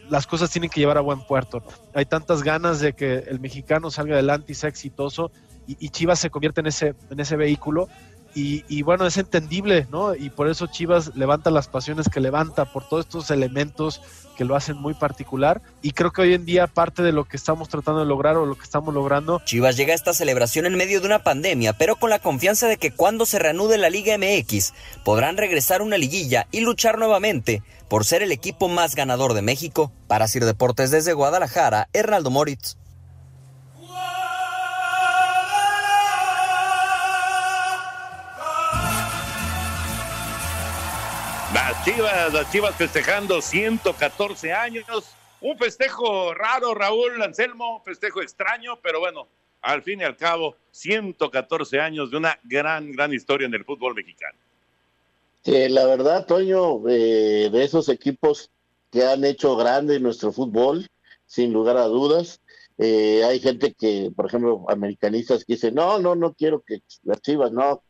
las cosas tienen que llevar a buen puerto. Hay tantas ganas de que el mexicano salga adelante y sea exitoso y, y Chivas se convierte en ese, en ese vehículo y, bueno, es entendible, ¿no? Y por eso Chivas levanta las pasiones que levanta, por todos estos elementos que lo hacen muy particular. Y creo que hoy en día parte de lo que estamos tratando de lograr o lo que estamos logrando. Chivas llega a esta celebración en medio de una pandemia, pero con la confianza de que cuando se reanude la Liga MX podrán regresar una liguilla y luchar nuevamente por ser el equipo más ganador de México. Para Sir Deportes desde Guadalajara, Hernaldo Moritz. Chivas, las Chivas festejando 114 años. Un festejo raro, Raúl Anselmo, festejo extraño, pero bueno, al fin y al cabo, 114 años de una gran, gran historia en el fútbol mexicano. la verdad, Toño, eh, de esos equipos que han hecho grande nuestro fútbol, sin lugar a dudas. Eh, hay gente que, por ejemplo, americanistas que dicen, no, no, no quiero que las Chivas, no,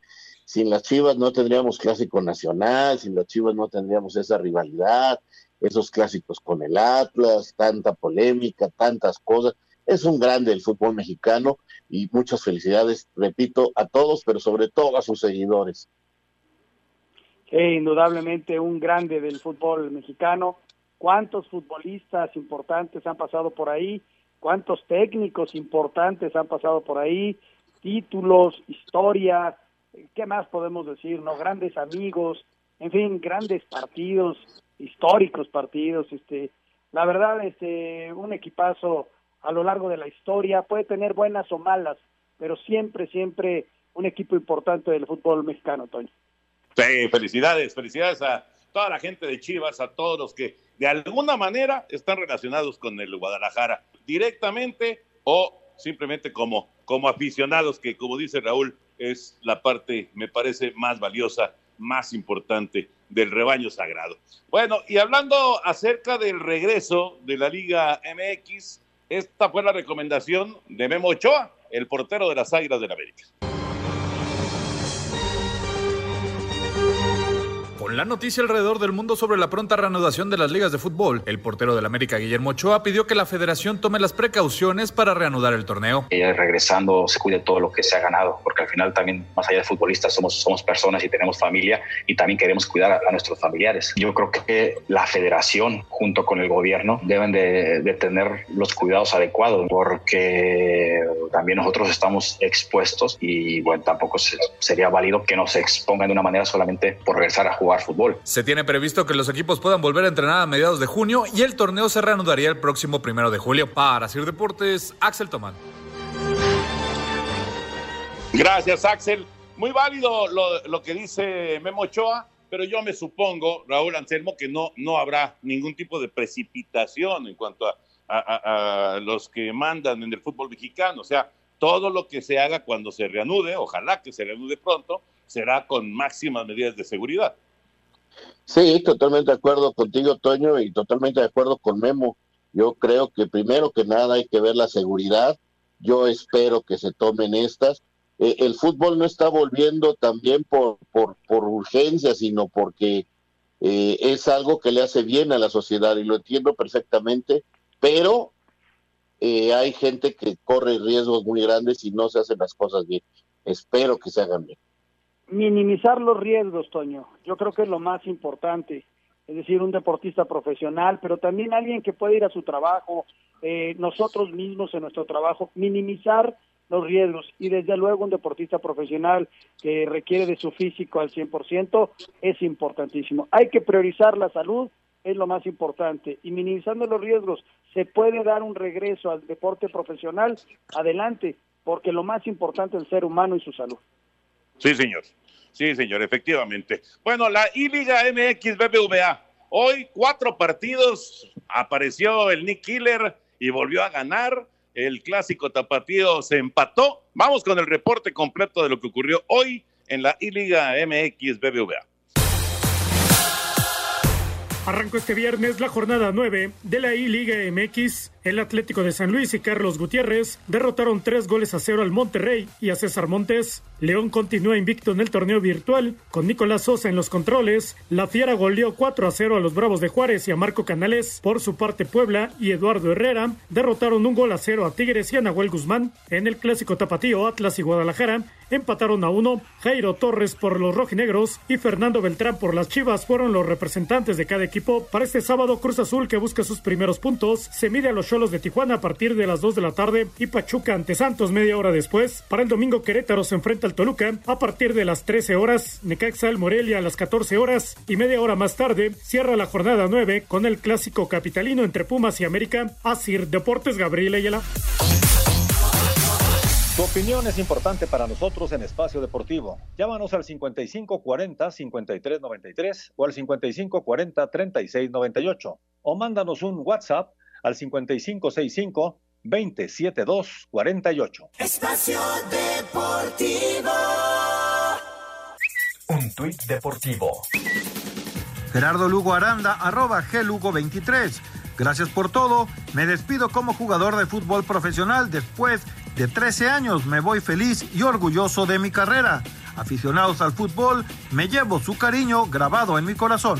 sin las Chivas no tendríamos clásico nacional, sin las Chivas no tendríamos esa rivalidad, esos clásicos con el Atlas, tanta polémica, tantas cosas. Es un grande el fútbol mexicano y muchas felicidades, repito, a todos, pero sobre todo a sus seguidores. Sí, indudablemente un grande del fútbol mexicano. ¿Cuántos futbolistas importantes han pasado por ahí? ¿Cuántos técnicos importantes han pasado por ahí? Títulos, historias, ¿qué más podemos decir? no Grandes amigos, en fin, grandes partidos, históricos partidos, este, la verdad, este, un equipazo a lo largo de la historia, puede tener buenas o malas, pero siempre, siempre un equipo importante del fútbol mexicano, Toño. Sí, felicidades, felicidades a toda la gente de Chivas, a todos los que de alguna manera están relacionados con el Guadalajara, directamente o simplemente como, como aficionados, que como dice Raúl, es la parte, me parece, más valiosa, más importante del rebaño sagrado. Bueno, y hablando acerca del regreso de la Liga MX, esta fue la recomendación de Memo Ochoa, el portero de las Águilas del América. Con la noticia alrededor del mundo sobre la pronta reanudación de las ligas de fútbol, el portero del América Guillermo Ochoa pidió que la federación tome las precauciones para reanudar el torneo. Y regresando se cuide todo lo que se ha ganado, porque al final también, más allá de futbolistas, somos, somos personas y tenemos familia y también queremos cuidar a, nuestros familiares. Yo creo que la federación, junto con el gobierno, deben de, de tener los cuidados adecuados, porque también nosotros estamos expuestos y bueno, tampoco sería válido que nos expongan de una manera solamente por regresar a jugar fútbol. Se tiene previsto que los equipos puedan volver a entrenar a mediados de junio y el torneo se reanudaría el próximo primero de julio. Para Sir Deportes, Axel Tomán. Gracias, Axel. Muy válido lo, que dice Memo Ochoa, pero yo me supongo, Raúl Anselmo, que no, no habrá ningún tipo de precipitación en cuanto a, a los que mandan en el fútbol mexicano. O sea, todo lo que se haga cuando se reanude, ojalá que se reanude pronto, será con máximas medidas de seguridad. Sí, totalmente de acuerdo contigo, Toño, y totalmente de acuerdo con Memo. Yo creo que primero que nada hay que ver la seguridad. Yo espero que se tomen estas. Eh, el fútbol no está volviendo también por, por, por urgencia, sino porque eh, es algo que le hace bien a la sociedad y lo entiendo perfectamente, pero eh, hay gente que corre riesgos muy grandes y no se hacen las cosas bien. Espero que se hagan bien minimizar los riesgos, Toño. Yo creo que es lo más importante. Es decir, un deportista profesional, pero también alguien que puede ir a su trabajo, eh, nosotros mismos en nuestro trabajo, minimizar los riesgos. Y desde luego un deportista profesional que requiere de su físico al 100% es importantísimo. Hay que priorizar la salud, es lo más importante. Y minimizando los riesgos, se puede dar un regreso al deporte profesional, adelante, porque lo más importante es el ser humano y su salud. Sí, señor. Sí, señor, efectivamente. Bueno, la I-Liga MX BBVA. Hoy cuatro partidos, apareció el Nick Killer y volvió a ganar. El clásico tapatío se empató. Vamos con el reporte completo de lo que ocurrió hoy en la I-Liga MX BBVA. Arrancó este viernes la jornada 9 de la I-Liga MX El Atlético de San Luis y Carlos Gutiérrez derrotaron tres goles a cero al Monterrey y a César Montes. León continúa invicto en el torneo virtual con Nicolás Sosa en los controles. La Fiera goleó 4 a 0 a los Bravos de Juárez y a Marco Canales. Por su parte, Puebla y Eduardo Herrera derrotaron un gol a cero a Tigres y a Nahuel Guzmán. En el clásico tapatío, Atlas y Guadalajara empataron a uno. Jairo Torres por los rojinegros y Fernando Beltrán por las Chivas fueron los representantes de cada equipo. Para este sábado, Cruz Azul, que busca sus primeros puntos, se mide a los Cholos de Tijuana a partir de las 2 de la tarde y Pachuca ante Santos media hora después. Para el domingo, Querétaro se enfrenta al Toluca a partir de las 13 horas, Necaxa al Morelia a las 14 horas y media hora más tarde cierra la jornada 9 con el clásico capitalino entre Pumas y América. Asir Deportes Gabriel Ayala. Tu opinión es importante para nosotros en Espacio Deportivo. Llámanos al 5540-5393 o al 5540-3698 o mándanos un WhatsApp al 5565-27248. Espacio Deportivo. Un tuit deportivo. Gerardo Lugo Aranda, arroba Glugo23. Gracias por todo. Me despido como jugador de fútbol profesional. Después de 13 años me voy feliz y orgulloso de mi carrera. Aficionados al fútbol, me llevo su cariño grabado en mi corazón.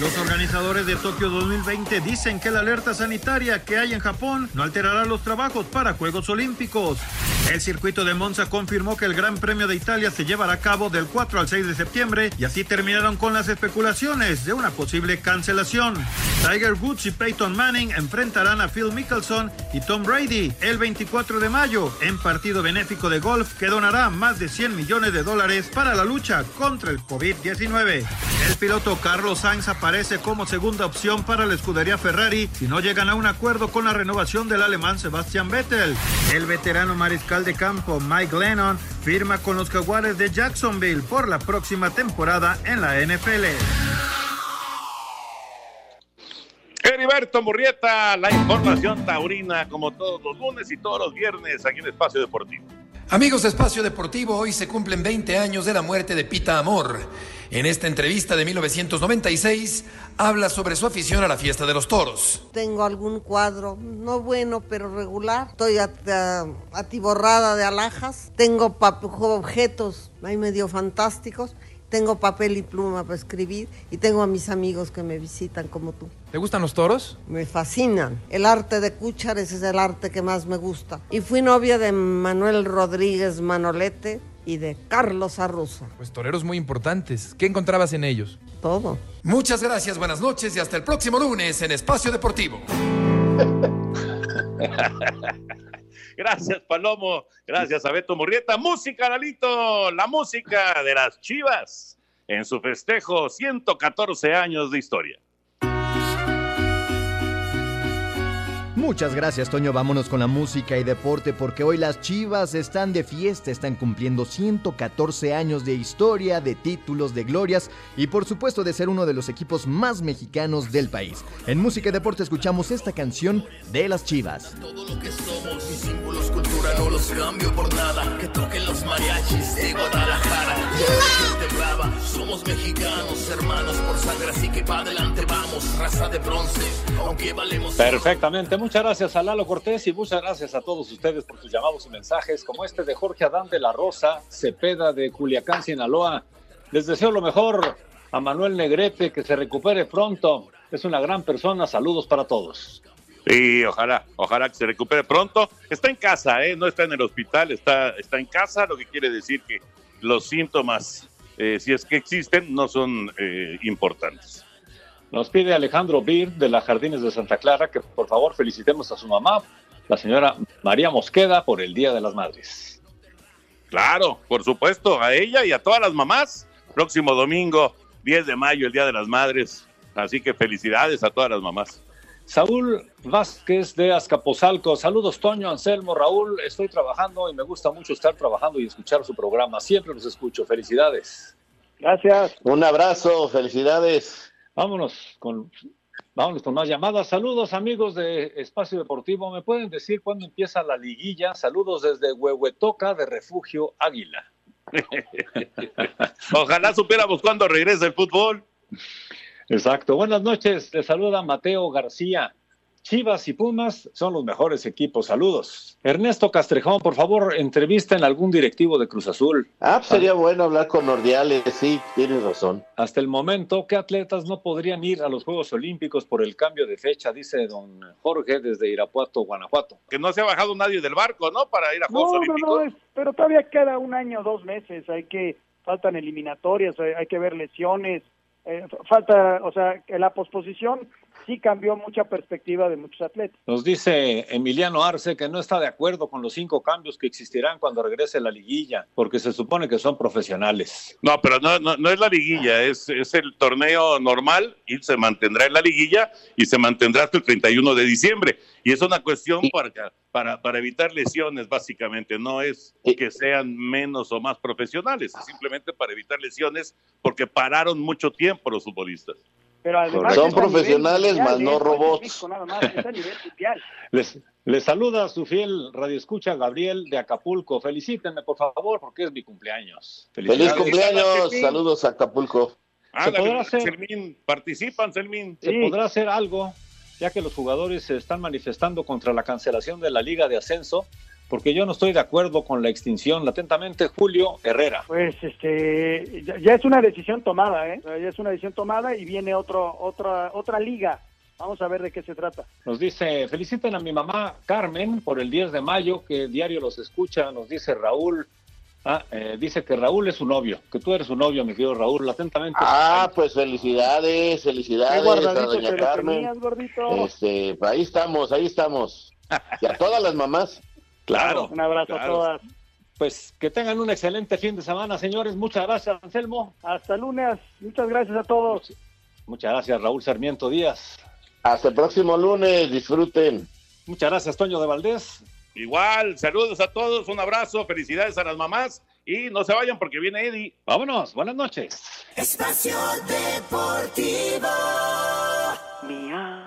Los organizadores de Tokio 2020 dicen que la alerta sanitaria que hay en Japón no alterará los trabajos para Juegos Olímpicos. El circuito de Monza confirmó que el Gran Premio de Italia se llevará a cabo del 4 al 6 de septiembre y así terminaron con las especulaciones de una posible cancelación. Tiger Woods y Peyton Manning enfrentarán a Phil Mickelson y Tom Brady el 24 de mayo en partido benéfico de golf que donará más de 100 millones de dólares para la lucha contra el COVID-19. El piloto Carlos Sainz aparece como segunda opción para la escudería Ferrari si no llegan a un acuerdo con la renovación del alemán Sebastian Vettel. El veterano mariscal de campo Mike Lennon firma con los Jaguares de Jacksonville por la próxima temporada en la NFL. Heriberto Murrieta, la información taurina como todos los lunes y todos los viernes aquí en Espacio Deportivo. Amigos de Espacio Deportivo, hoy se cumplen 20 años de la muerte de Pita Amor. En esta entrevista de 1996 habla sobre su afición a la fiesta de los toros. Tengo algún cuadro, no bueno, pero regular. Estoy atiborrada de alhajas. Tengo objetos ahí medio fantásticos. Tengo papel y pluma para escribir y tengo a mis amigos que me visitan como tú. ¿Te gustan los toros? Me fascinan. El arte de Cúchares es el arte que más me gusta. Y fui novia de Manuel Rodríguez Manolete y de Carlos Arruza. Pues toreros muy importantes. ¿Qué encontrabas en ellos? Todo. Muchas gracias, buenas noches y hasta el próximo lunes en Espacio Deportivo. <laughs> Gracias, Palomo. Gracias a Beto Murrieta. Música, Lalito. La música de las Chivas en su festejo 114 años de historia. Muchas gracias, Toño. Vámonos con la música y deporte porque hoy las Chivas están de fiesta, están cumpliendo 114 años de historia, de títulos, de glorias y por supuesto de ser uno de los equipos más mexicanos del país. En música y deporte escuchamos esta canción de las Chivas. Todo lo que somos, mis símbolos cultura no los cambio por nada. Que toquen los mariachis de Guadalajara. La gente brava, somos mexicanos, hermanos por sangre, así que para adelante vamos, raza de bronce, aunque valemos. Perfectamente. Muchas gracias a Lalo Cortés y muchas gracias a todos ustedes por sus llamados y mensajes, como este de Jorge Adán de la Rosa, Cepeda de Culiacán, Sinaloa. Les deseo lo mejor a Manuel Negrete, que se recupere pronto. Es una gran persona. Saludos para todos. Sí, ojalá, ojalá que se recupere pronto. Está en casa, ¿eh? no está en el hospital, está, está en casa, lo que quiere decir que los síntomas, eh, si es que existen, no son eh, importantes. Nos pide Alejandro Bir de las Jardines de Santa Clara que por favor felicitemos a su mamá, la señora María Mosqueda, por el Día de las Madres. Claro, por supuesto, a ella y a todas las mamás. Próximo domingo, 10 de mayo, el Día de las Madres. Así que felicidades a todas las mamás. Saúl Vázquez de Azcapotzalco. Saludos, Toño, Anselmo, Raúl. Estoy trabajando y me gusta mucho estar trabajando y escuchar su programa. Siempre los escucho. Felicidades. Gracias. Un abrazo, felicidades. Vámonos con, vámonos con más llamadas. Saludos, amigos de Espacio Deportivo. ¿Me pueden decir cuándo empieza la liguilla? Saludos desde Huehuetoca de Refugio Águila. <laughs> Ojalá supiéramos cuándo regresa el fútbol. Exacto. Buenas noches. Te saluda Mateo García. Chivas y Pumas son los mejores equipos. Saludos. Ernesto Castrejón, por favor, entrevista en algún directivo de Cruz Azul. Ah, pues sería bueno hablar con Nordiales, sí, tienes razón. Hasta el momento, ¿qué atletas no podrían ir a los Juegos Olímpicos por el cambio de fecha? Dice don Jorge desde Irapuato, Guanajuato. Que no se ha bajado nadie del barco, ¿no? Para ir a Juegos No, no, Olímpicos. no, es- pero todavía queda un año, dos meses. Hay que, faltan eliminatorias, hay, hay que ver lesiones. eh, falta, o sea, que la posposición sí cambió mucha perspectiva de muchos atletas. Nos dice Emiliano Arce que no está de acuerdo con los cinco cambios que existirán cuando regrese la liguilla, porque se supone que son profesionales. No, pero no, no, no es la liguilla, es, es el torneo normal y se mantendrá en la liguilla y se mantendrá hasta el 31 de diciembre. Y es una cuestión para, para, para evitar lesiones, básicamente. No es que sean menos o más profesionales, es simplemente para evitar lesiones porque pararon mucho tiempo los futbolistas. Pero además Son a profesionales, mundial, más no robots. México nada más, es a nivel mundial. <laughs> Les, les saluda su fiel radioescucha Gabriel de Acapulco. Felicítenme, por favor, porque es mi cumpleaños. Feliz cumpleaños, saludos a Acapulco. Se podrá hacer- participan, Selmín. Se podrá hacer algo, ya que los jugadores se están manifestando contra la cancelación de la Liga de Ascenso, porque yo no estoy de acuerdo con la extinción. Atentamente, Julio Herrera. Pues este ya, ya es una decisión tomada, ¿eh? Ya es una decisión tomada y viene otro otra otra liga. Vamos a ver de qué se trata. Nos dice, feliciten a mi mamá Carmen por el 10 de mayo, que diario los escucha, nos dice Raúl. Ah, eh, dice que Raúl es su novio, que tú eres su novio, mi querido Raúl, atentamente. Ah, pues felicidades, Qué felicidades a doña Carmen. tenías, gordito. Este, pues ahí estamos, ahí estamos. Y a todas las mamás. Claro. Un abrazo a todas. Pues que tengan un excelente fin de semana, señores. Muchas gracias, Anselmo. Hasta lunes. Muchas gracias a todos. Muchas gracias, Raúl Sarmiento Díaz. Hasta el próximo lunes, disfruten. Muchas gracias, Toño de Valdés. Igual, saludos a todos, un abrazo, felicidades a las mamás y no se vayan porque viene Eddie. Vámonos, buenas noches. Espacio Deportivo. Miau.